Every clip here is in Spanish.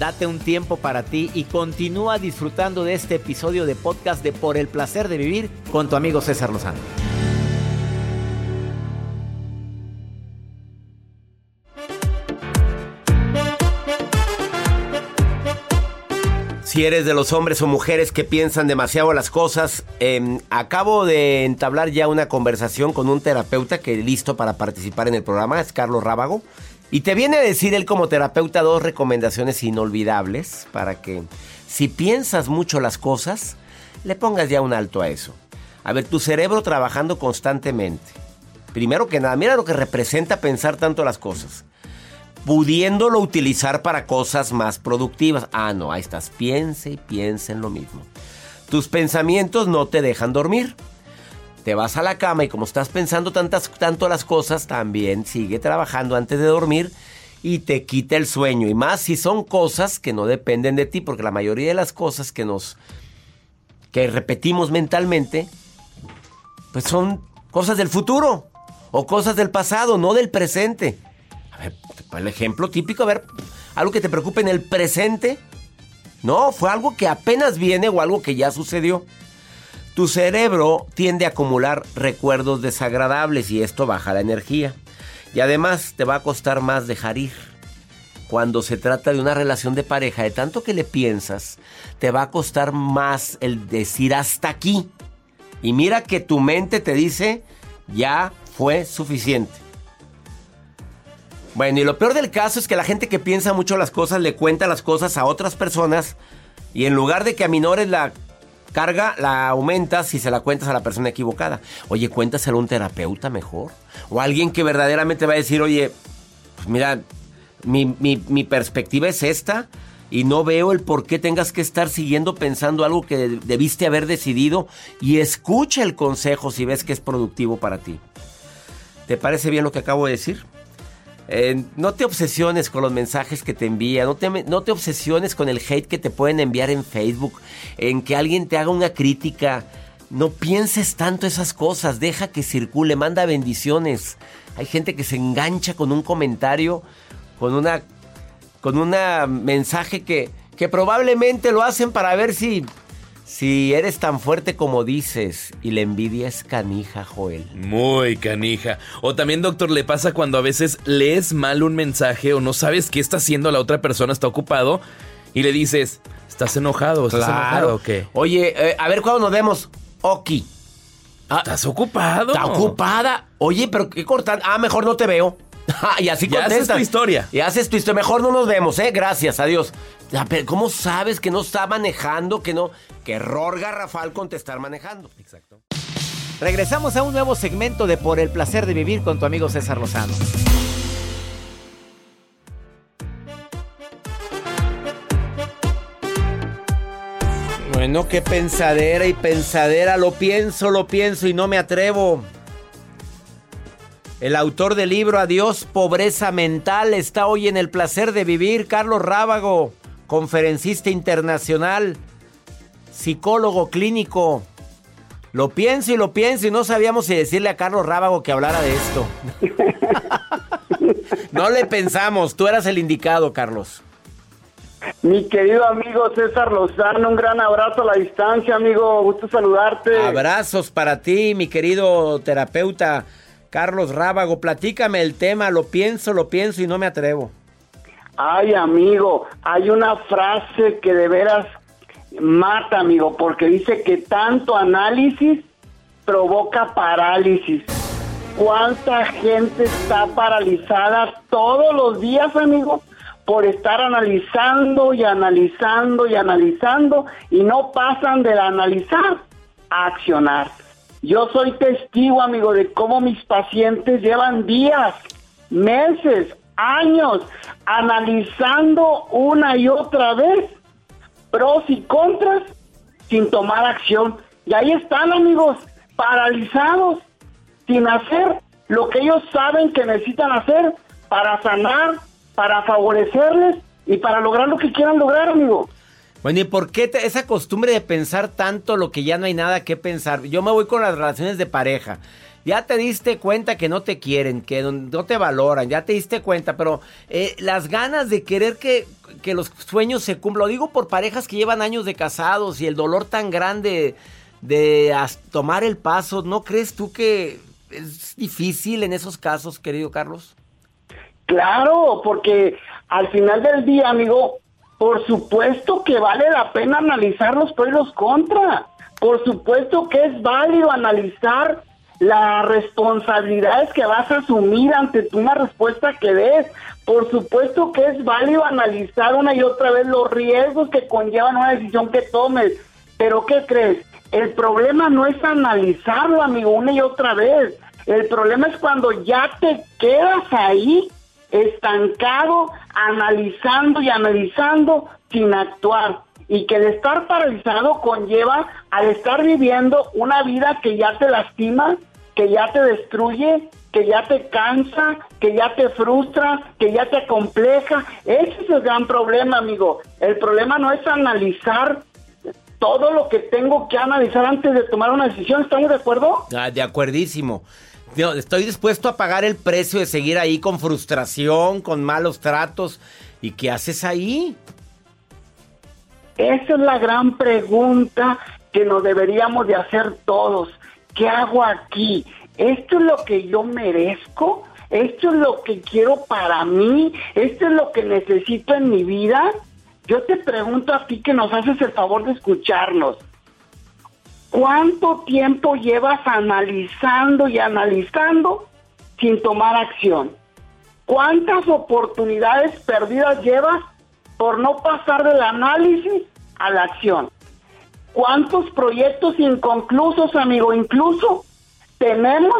Date un tiempo para ti y continúa disfrutando de este episodio de podcast de Por el placer de vivir con tu amigo César Lozano. Si eres de los hombres o mujeres que piensan demasiado las cosas, em, acabo de entablar ya una conversación con un terapeuta que listo para participar en el programa, es Carlos Rábago. Y te viene a decir él como terapeuta dos recomendaciones inolvidables para que si piensas mucho las cosas, le pongas ya un alto a eso. A ver, tu cerebro trabajando constantemente. Primero que nada, mira lo que representa pensar tanto las cosas pudiéndolo utilizar para cosas más productivas. Ah, no, ahí estás, piense y piense en lo mismo. Tus pensamientos no te dejan dormir. Te vas a la cama y como estás pensando tantas, tanto las cosas, también sigue trabajando antes de dormir y te quita el sueño. Y más si son cosas que no dependen de ti, porque la mayoría de las cosas que nos que repetimos mentalmente, pues son cosas del futuro o cosas del pasado, no del presente. El ejemplo típico, a ver, algo que te preocupe en el presente. No, fue algo que apenas viene o algo que ya sucedió. Tu cerebro tiende a acumular recuerdos desagradables y esto baja la energía. Y además te va a costar más dejar ir. Cuando se trata de una relación de pareja, de tanto que le piensas, te va a costar más el decir hasta aquí. Y mira que tu mente te dice, ya fue suficiente. Bueno, y lo peor del caso es que la gente que piensa mucho las cosas le cuenta las cosas a otras personas y en lugar de que aminores la carga, la aumentas si se la cuentas a la persona equivocada. Oye, cuéntaselo a un terapeuta mejor. O alguien que verdaderamente va a decir, oye, pues mira, mi, mi perspectiva es esta y no veo el por qué tengas que estar siguiendo pensando algo que debiste haber decidido y escucha el consejo si ves que es productivo para ti. ¿Te parece bien lo que acabo de decir? Eh, no te obsesiones con los mensajes que te envían, no te, no te obsesiones con el hate que te pueden enviar en Facebook, en que alguien te haga una crítica. No pienses tanto esas cosas, deja que circule, manda bendiciones. Hay gente que se engancha con un comentario, con una con un mensaje que, que probablemente lo hacen para ver si si eres tan fuerte como dices y la envidia es canija, Joel. Muy canija. O también, doctor, le pasa cuando a veces lees mal un mensaje o no sabes qué está haciendo la otra persona, está ocupado y le dices, ¿estás enojado? ¿Estás enojado o qué? Oye, eh, a ver cuándo nos vemos. Oki. Ah, ¿Estás ocupado? ¿Está ocupada? Oye, pero qué cortan. Ah, mejor no te veo. y así ya haces tu historia. Y haces tu historia. Mejor no nos vemos, ¿eh? Gracias, adiós. ¿Cómo sabes que no está manejando? Que no. Qué error garrafal contestar manejando. Exacto. Regresamos a un nuevo segmento de Por el placer de vivir con tu amigo César Lozano. Bueno, qué pensadera y pensadera. Lo pienso, lo pienso y no me atrevo. El autor del libro Adiós, pobreza mental está hoy en el placer de vivir, Carlos Rábago, conferencista internacional, psicólogo clínico. Lo pienso y lo pienso y no sabíamos si decirle a Carlos Rábago que hablara de esto. no le pensamos, tú eras el indicado, Carlos. Mi querido amigo César Lozano, un gran abrazo a la distancia, amigo, gusto saludarte. Abrazos para ti, mi querido terapeuta Carlos Rábago, platícame el tema, lo pienso, lo pienso y no me atrevo. Ay, amigo, hay una frase que de veras mata, amigo, porque dice que tanto análisis provoca parálisis. ¿Cuánta gente está paralizada todos los días, amigo? por estar analizando y analizando y analizando y no pasan de analizar a accionar. Yo soy testigo, amigo, de cómo mis pacientes llevan días, meses, años analizando una y otra vez pros y contras sin tomar acción. Y ahí están, amigos, paralizados, sin hacer lo que ellos saben que necesitan hacer para sanar, para favorecerles y para lograr lo que quieran lograr, amigo. Bueno, ¿y por qué esa costumbre de pensar tanto lo que ya no hay nada que pensar? Yo me voy con las relaciones de pareja. Ya te diste cuenta que no te quieren, que no te valoran, ya te diste cuenta, pero eh, las ganas de querer que, que los sueños se cumplan, lo digo por parejas que llevan años de casados y el dolor tan grande de tomar el paso, ¿no crees tú que es difícil en esos casos, querido Carlos? Claro, porque al final del día, amigo, por supuesto que vale la pena analizar los pros y los contras. Por supuesto que es válido analizar las responsabilidades que vas a asumir ante una respuesta que des. Por supuesto que es válido analizar una y otra vez los riesgos que conllevan una decisión que tomes. Pero ¿qué crees? El problema no es analizarlo, amigo, una y otra vez. El problema es cuando ya te quedas ahí estancado, analizando y analizando sin actuar y que el estar paralizado conlleva al estar viviendo una vida que ya te lastima, que ya te destruye, que ya te cansa, que ya te frustra, que ya te compleja. Ese es el gran problema, amigo. El problema no es analizar todo lo que tengo que analizar antes de tomar una decisión. ¿Estamos de acuerdo? Ah, de acuerdísimo. estoy dispuesto a pagar el precio de seguir ahí con frustración, con malos tratos. ¿Y qué haces ahí? Esa es la gran pregunta que nos deberíamos de hacer todos. ¿Qué hago aquí? ¿Esto es lo que yo merezco? ¿Esto es lo que quiero para mí? ¿Esto es lo que necesito en mi vida? Yo te pregunto a ti que nos haces el favor de escucharnos. ¿Cuánto tiempo llevas analizando y analizando sin tomar acción? ¿Cuántas oportunidades perdidas llevas por no pasar del análisis a la acción. ¿Cuántos proyectos inconclusos, amigo, incluso tenemos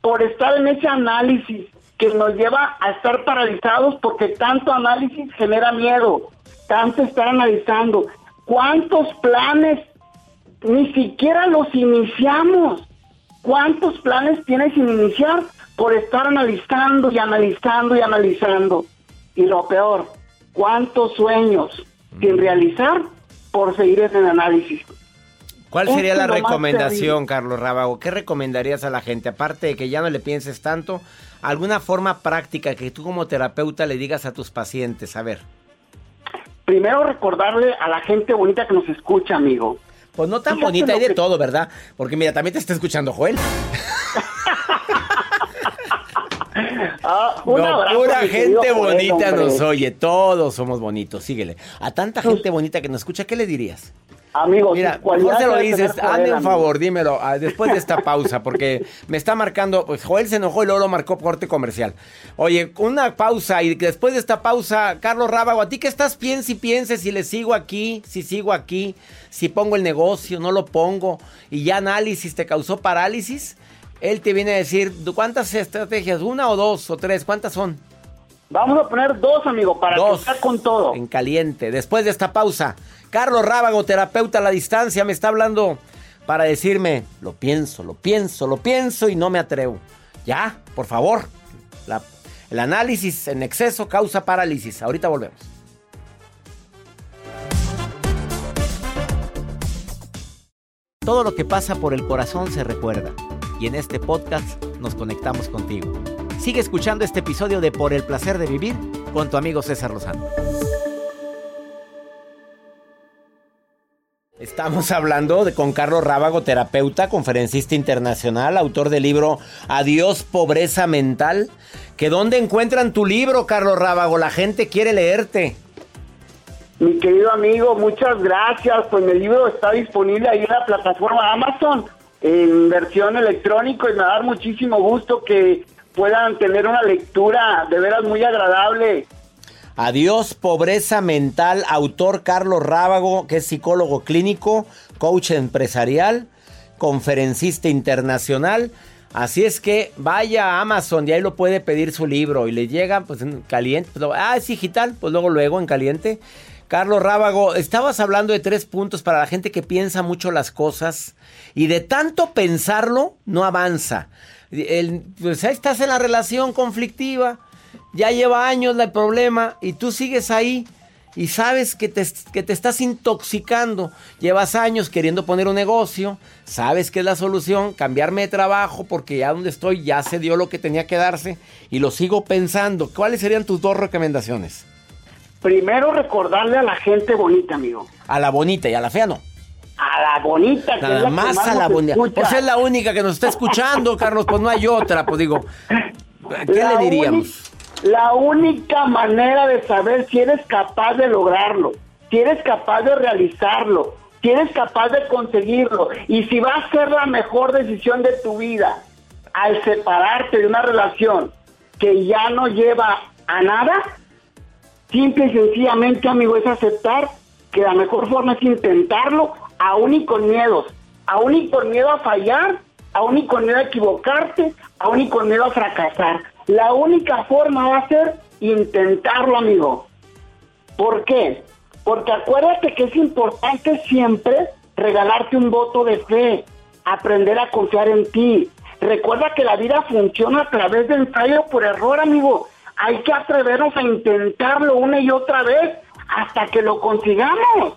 por estar en ese análisis que nos lleva a estar paralizados porque tanto análisis genera miedo, tanto estar analizando? ¿Cuántos planes ni siquiera los iniciamos? ¿Cuántos planes tienes sin iniciar por estar analizando y analizando y analizando? Y lo peor, cuántos sueños sin realizar por seguir en el análisis. ¿Cuál sería la recomendación, Carlos Rábago? ¿Qué recomendarías a la gente? Aparte de que ya no le pienses tanto, alguna forma práctica que tú como terapeuta le digas a tus pacientes. A ver. Primero recordarle a la gente bonita que nos escucha, amigo. Pues no tan bonita, hay de todo, ¿verdad? Porque mira, también te está escuchando Joel. Ah, pura gente bonita nos oye, todos somos bonitos, síguele. A tanta gente bonita que nos escucha, ¿qué le dirías? Amigo, mira, mejor se lo dices, hazme un favor, dímelo, ah, después de esta pausa, porque me está marcando, pues Joel se enojó y luego lo marcó corte comercial. Oye, una pausa y después de esta pausa, Carlos Rábago, ¿a ti qué estás? Piensa y piense si le sigo aquí, si sigo aquí, si pongo el negocio, no lo pongo, y ya análisis te causó parálisis él te viene a decir, ¿cuántas estrategias? ¿Una o dos o tres? ¿Cuántas son? Vamos a poner dos, amigo, para dos, con todo. En caliente. Después de esta pausa, Carlos Rábago, terapeuta a la distancia, me está hablando para decirme, lo pienso, lo pienso, lo pienso y no me atrevo. Ya, por favor. el análisis en exceso causa parálisis. Ahorita volvemos. Todo lo que pasa por el corazón se recuerda y en este podcast nos conectamos contigo. Sigue escuchando este episodio de Por el placer de vivir con tu amigo César Lozano. Estamos hablando de, con Carlos Rábago, terapeuta, conferencista internacional, autor del libro Adiós Pobreza Mental. ¿Que dónde encuentran tu libro, Carlos Rábago? La gente quiere leerte. Mi querido amigo, muchas gracias. Pues mi libro está disponible ahí en la plataforma Amazon en versión electrónico y me va a dar muchísimo gusto que puedan tener una lectura de veras muy agradable. Adiós, pobreza mental, autor Carlos Rábago, que es psicólogo clínico, coach empresarial, conferencista internacional. Así es que vaya a Amazon y ahí lo puede pedir su libro y le llega pues en caliente. Pues, ah, es digital, pues luego, luego en caliente. Carlos Rábago, estabas hablando de tres puntos para la gente que piensa mucho las cosas y de tanto pensarlo no avanza. pues ahí estás en la relación conflictiva, ya lleva años el problema y tú sigues ahí y sabes que te, que te estás intoxicando. Llevas años queriendo poner un negocio, sabes que es la solución, cambiarme de trabajo porque ya donde estoy ya se dio lo que tenía que darse y lo sigo pensando. ¿Cuáles serían tus dos recomendaciones? Primero recordarle a la gente bonita, amigo. A la bonita y a la fea no. A la bonita, Nada la más, que a la bonita. escucha. Pues es la única que nos está escuchando, Carlos. Pues no hay otra. Pues digo, ¿qué La le diríamos? La única manera de saber si eres capaz de lograrlo, si eres capaz de realizarlo, si eres capaz de conseguirlo y si va a ser la mejor decisión de tu vida al separarte de una relación que ya no lleva a nada, simple y sencillamente, amigo, es aceptar que la mejor forma es intentarlo, aún y con miedos, aún y con miedo a fallar, aún y con miedo a equivocarte, aún y con miedo a fracasar. La única forma va a ser intentarlo, amigo. ¿Por qué? Porque acuérdate que es importante siempre regalarte un voto de fe, aprender a confiar en ti. Recuerda que la vida funciona a través de ensayo por error, amigo. Hay que atrevernos a intentarlo una y otra vez hasta que lo consigamos.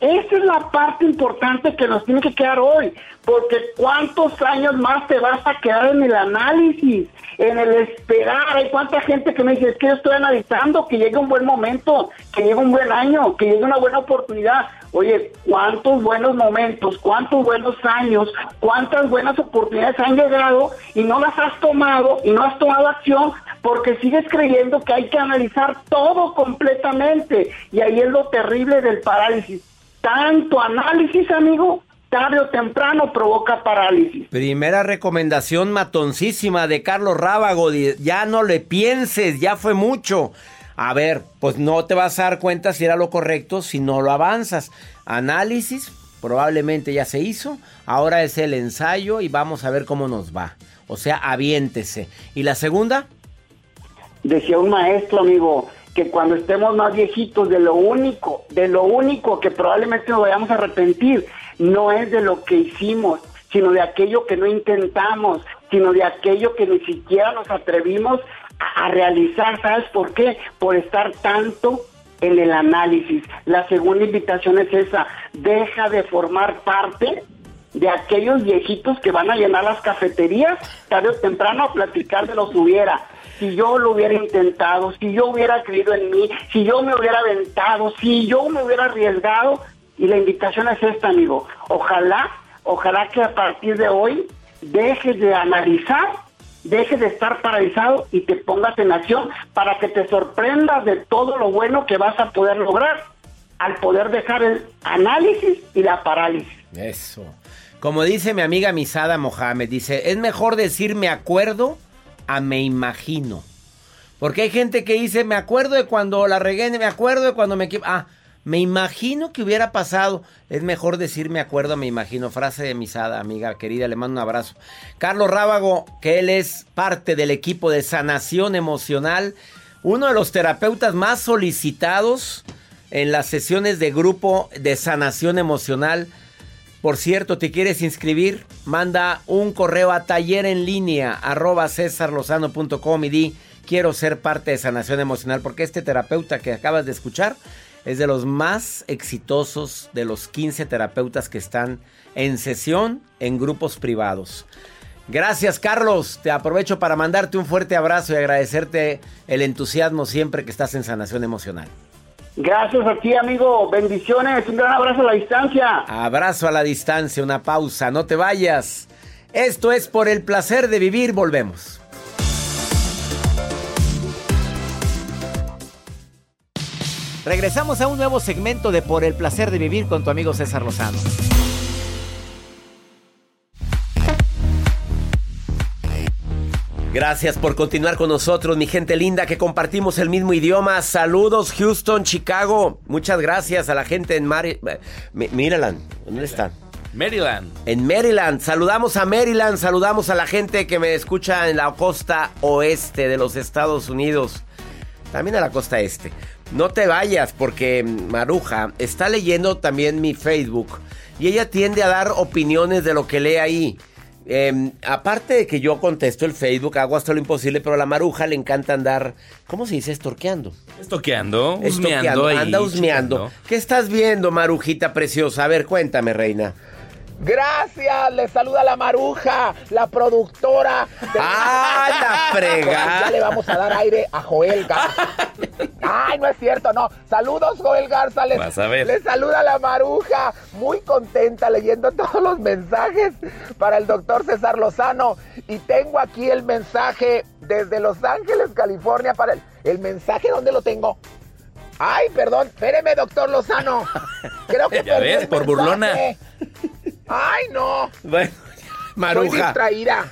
Esa es la parte importante que nos tiene que quedar hoy, porque cuántos años más te vas a quedar en el análisis, en el esperar. Hay cuánta gente que me dice, es que yo estoy analizando que llegue un buen momento, que llegue un buen año, que llegue una buena oportunidad. Oye, cuántos buenos momentos, cuántos buenos años, cuántas buenas oportunidades han llegado y no las has tomado y no has tomado acción porque sigues creyendo que hay que analizar todo completamente. Y ahí es lo terrible del parálisis. Tanto análisis, amigo, tarde o temprano provoca parálisis. Primera recomendación matoncísima de Carlos Rábago. Ya no le pienses, ya fue mucho. A ver, pues no te vas a dar cuenta si era lo correcto si no lo avanzas. Análisis, probablemente ya se hizo. Ahora es el ensayo y vamos a ver cómo nos va. O sea, aviéntese. ¿Y la segunda? Decía un maestro, amigo, que cuando estemos más viejitos, de lo único, de lo único que probablemente nos vayamos a arrepentir, no es de lo que hicimos, sino de aquello que no intentamos, sino de aquello que ni siquiera nos atrevimos a, realizar. ¿Sabes por qué? Por estar tanto en el análisis. La segunda invitación es esa, deja de formar parte de aquellos viejitos que van a llenar las cafeterías tarde o temprano a platicar de los hubiera. Si yo lo hubiera intentado, si yo hubiera creído en mí, si yo me hubiera aventado, si yo me hubiera arriesgado. Y la invitación es esta, amigo. Ojalá, ojalá que a partir de hoy dejes de analizar, dejes de estar paralizado y te pongas en acción para que te sorprendas de todo lo bueno que vas a poder lograr al poder dejar el análisis y la parálisis. Eso. Como dice mi amiga Misada Mohamed, dice, es mejor decir me acuerdo a me imagino. Porque hay gente que dice, me acuerdo de cuando la regué, me acuerdo de cuando me... Ah, me imagino que hubiera pasado. Es mejor decir me acuerdo, me imagino. Frase de Misada, amiga querida, le mando un abrazo. Carlos Rábago, que él es parte del equipo de sanación emocional, uno de los terapeutas más solicitados en las sesiones de grupo de sanación emocional. Por cierto, ¿te quieres inscribir? Manda un correo a taller y di quiero ser parte de sanación emocional porque este terapeuta que acabas de escuchar es de los más exitosos de los 15 terapeutas que están en sesión en grupos privados. Gracias Carlos, te aprovecho para mandarte un fuerte abrazo y agradecerte el entusiasmo siempre que estás en sanación emocional. Gracias a ti, amigo. Bendiciones. Un gran abrazo a la distancia. Abrazo a la distancia, una pausa, no te vayas. Esto es por el placer de vivir, volvemos. Regresamos a un nuevo segmento de Por el placer de vivir con tu amigo César Lozano. Gracias por continuar con nosotros, mi gente linda, que compartimos el mismo idioma. Saludos, Houston, Chicago. Muchas gracias a la gente en Mari- eh, Maryland. ¿Dónde están? Maryland. En Maryland. Saludamos a Maryland, saludamos a la gente que me escucha en la costa oeste de los Estados Unidos. También a la costa este. No te vayas porque Maruja está leyendo también mi Facebook y ella tiende a dar opiniones de lo que lee ahí. Em, aparte de que yo contesto el Facebook, hago hasta lo imposible, pero a la maruja le encanta andar, ¿cómo se dice? Estorqueando. Estorqueando, husmeando ahí, anda husmeando. ¿Qué estás viendo, marujita preciosa? A ver, cuéntame, reina. Gracias, le saluda la maruja, la productora. de- ¡Ah, la fregada! Ya le vamos a dar aire a Joel Garza. Ay, no es cierto, no. Saludos, Joel Garza. Le, Vas a ver. le saluda la maruja. Muy contenta leyendo todos los mensajes para el doctor César Lozano. Y tengo aquí el mensaje desde Los Ángeles, California, para el, el mensaje, ¿dónde lo tengo? Ay, perdón, espéreme, doctor Lozano. Creo que Ya ves, por burlona. Ay, no. Bueno, Soy maruja. distraída.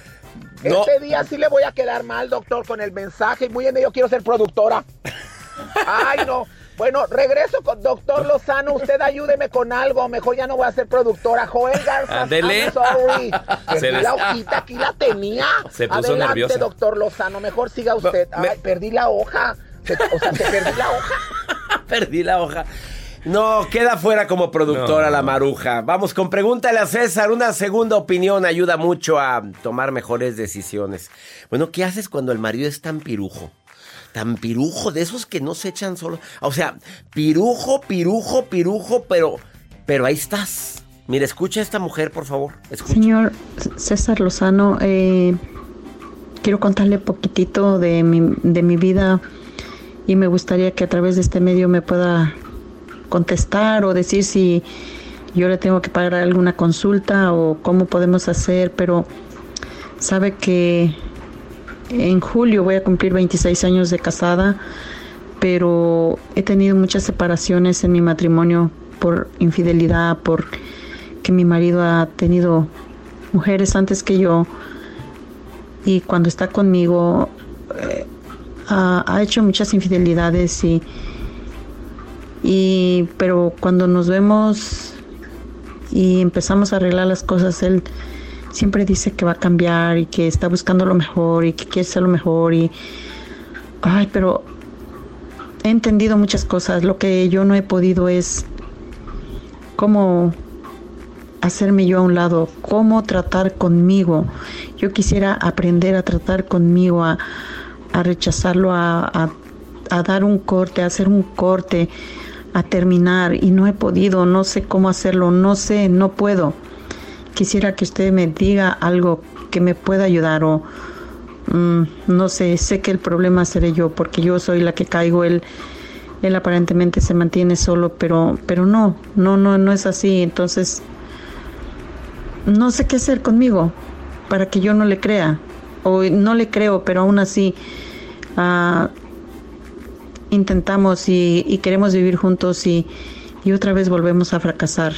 No. Este día sí le voy a quedar mal, doctor, con el mensaje. Muy bien, yo quiero ser productora. Ay, no. Bueno, regreso con doctor Lozano. Usted ayúdeme con algo. Mejor ya no voy a ser productora. Joel Garza. Ándele. I'm sorry. Se la hojita, aquí la tenía. Se puso Adelante, nerviosa. doctor Lozano. Mejor siga usted. Me- perdí la hoja. O sea, se perdí la hoja. Perdí la hoja. No, queda fuera como productora No. la maruja. Vamos con pregúntale a César. Una segunda opinión ayuda mucho a tomar mejores decisiones. Bueno, ¿qué haces cuando el marido es tan pirujo? Tan pirujo, de esos que no se echan solo. O sea, pirujo, pirujo, pirujo, pero, pero ahí estás. Mira, escucha a esta mujer, por favor. Escucha. Señor César Lozano, eh, quiero contarle poquitito de mi, de mi vida y me gustaría que a través de este medio me pueda contestar o decir si yo le tengo que pagar alguna consulta o cómo podemos hacer, pero sabe que en julio voy a cumplir 26 años de casada, pero he tenido muchas separaciones en mi matrimonio por infidelidad, por que mi marido ha tenido mujeres antes que yo y cuando está conmigo eh, ha, ha hecho muchas infidelidades y, y pero cuando nos vemos y empezamos a arreglar las cosas él siempre dice que va a cambiar y que está buscando lo mejor y que quiere ser lo mejor y ay pero he entendido muchas cosas lo que yo no he podido es cómo hacerme yo a un lado, cómo tratar conmigo. Yo quisiera aprender a tratar conmigo, a, a rechazarlo, a, a- a dar un corte, a hacer un corte, a terminar y no he podido, no sé cómo hacerlo, no sé, no puedo. Quisiera que usted me diga algo que me pueda ayudar o mm, no sé, sé que el problema seré yo porque yo soy la que caigo, él, él aparentemente se mantiene solo, pero, pero no, no, no, no es así. Entonces, no sé qué hacer conmigo para que yo no le crea. O no le creo, pero aún así ah, intentamos y, queremos vivir juntos y, y otra vez volvemos a fracasar.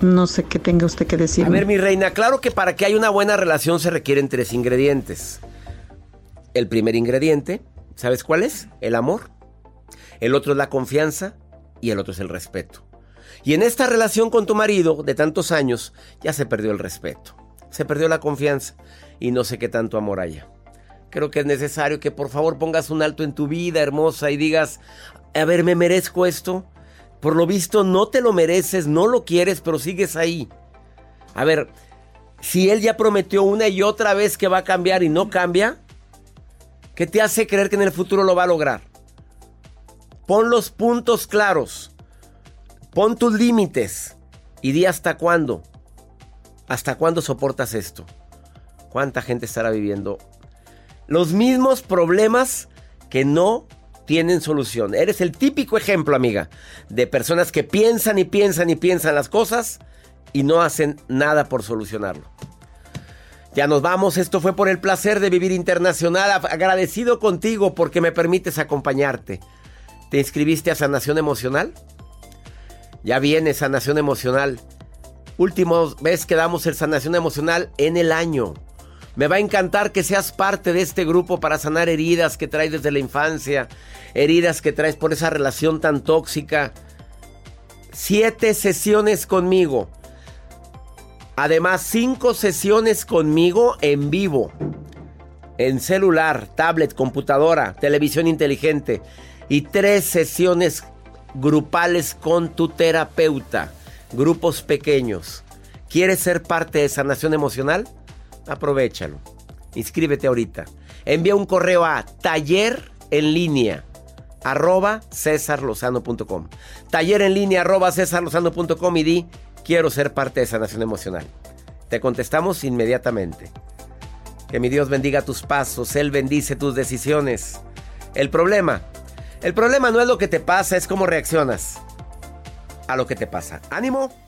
No sé qué tenga usted que decir. A ver, mi reina, claro que para que haya una buena relación se requieren tres ingredientes. El primer ingrediente, ¿sabes cuál es? El amor. El otro es la confianza y el otro es el respeto. Y en esta relación con tu marido de tantos años ya se perdió el respeto, se perdió la confianza y no sé qué tanto amor haya. Creo que es necesario que por favor pongas un alto en tu vida hermosa y digas, a ver, ¿me merezco esto? Por lo visto no te lo mereces, no lo quieres, pero sigues ahí. A ver, si él ya prometió una y otra vez que va a cambiar y no cambia, ¿qué te hace creer que en el futuro lo va a lograr? Pon los puntos claros. Pon tus límites y di hasta cuándo. ¿Hasta cuándo soportas esto? ¿Cuánta gente estará viviendo los mismos problemas que no tienen solución? Eres el típico ejemplo, amiga, de personas que piensan y piensan y piensan las cosas y no hacen nada por solucionarlo. Ya nos vamos, esto fue por el placer de vivir internacional, agradecido contigo porque me permites acompañarte. ¿Te inscribiste a Sanación Emocional? Ya viene Sanación Emocional. Última vez que damos el Sanación Emocional en el año. Me va a encantar que seas parte de este grupo para sanar heridas que traes desde la infancia, heridas que traes por esa relación tan tóxica. Siete sesiones conmigo. Además, cinco sesiones conmigo en vivo. En celular, tablet, computadora, televisión inteligente. Y tres sesiones grupales con tu terapeuta. Grupos pequeños. ¿Quieres ser parte de sanación emocional? Aprovechalo. Inscríbete ahorita. Envía un correo a taller en línea arroba cesarlozano.com. Taller en línea arroba cesarlozano.com y di quiero ser parte de sanación emocional. Te contestamos inmediatamente. Que mi Dios bendiga tus pasos, Él bendice tus decisiones. El problema, el problema no es lo que te pasa, es cómo reaccionas a lo que te pasa. ¡Ánimo!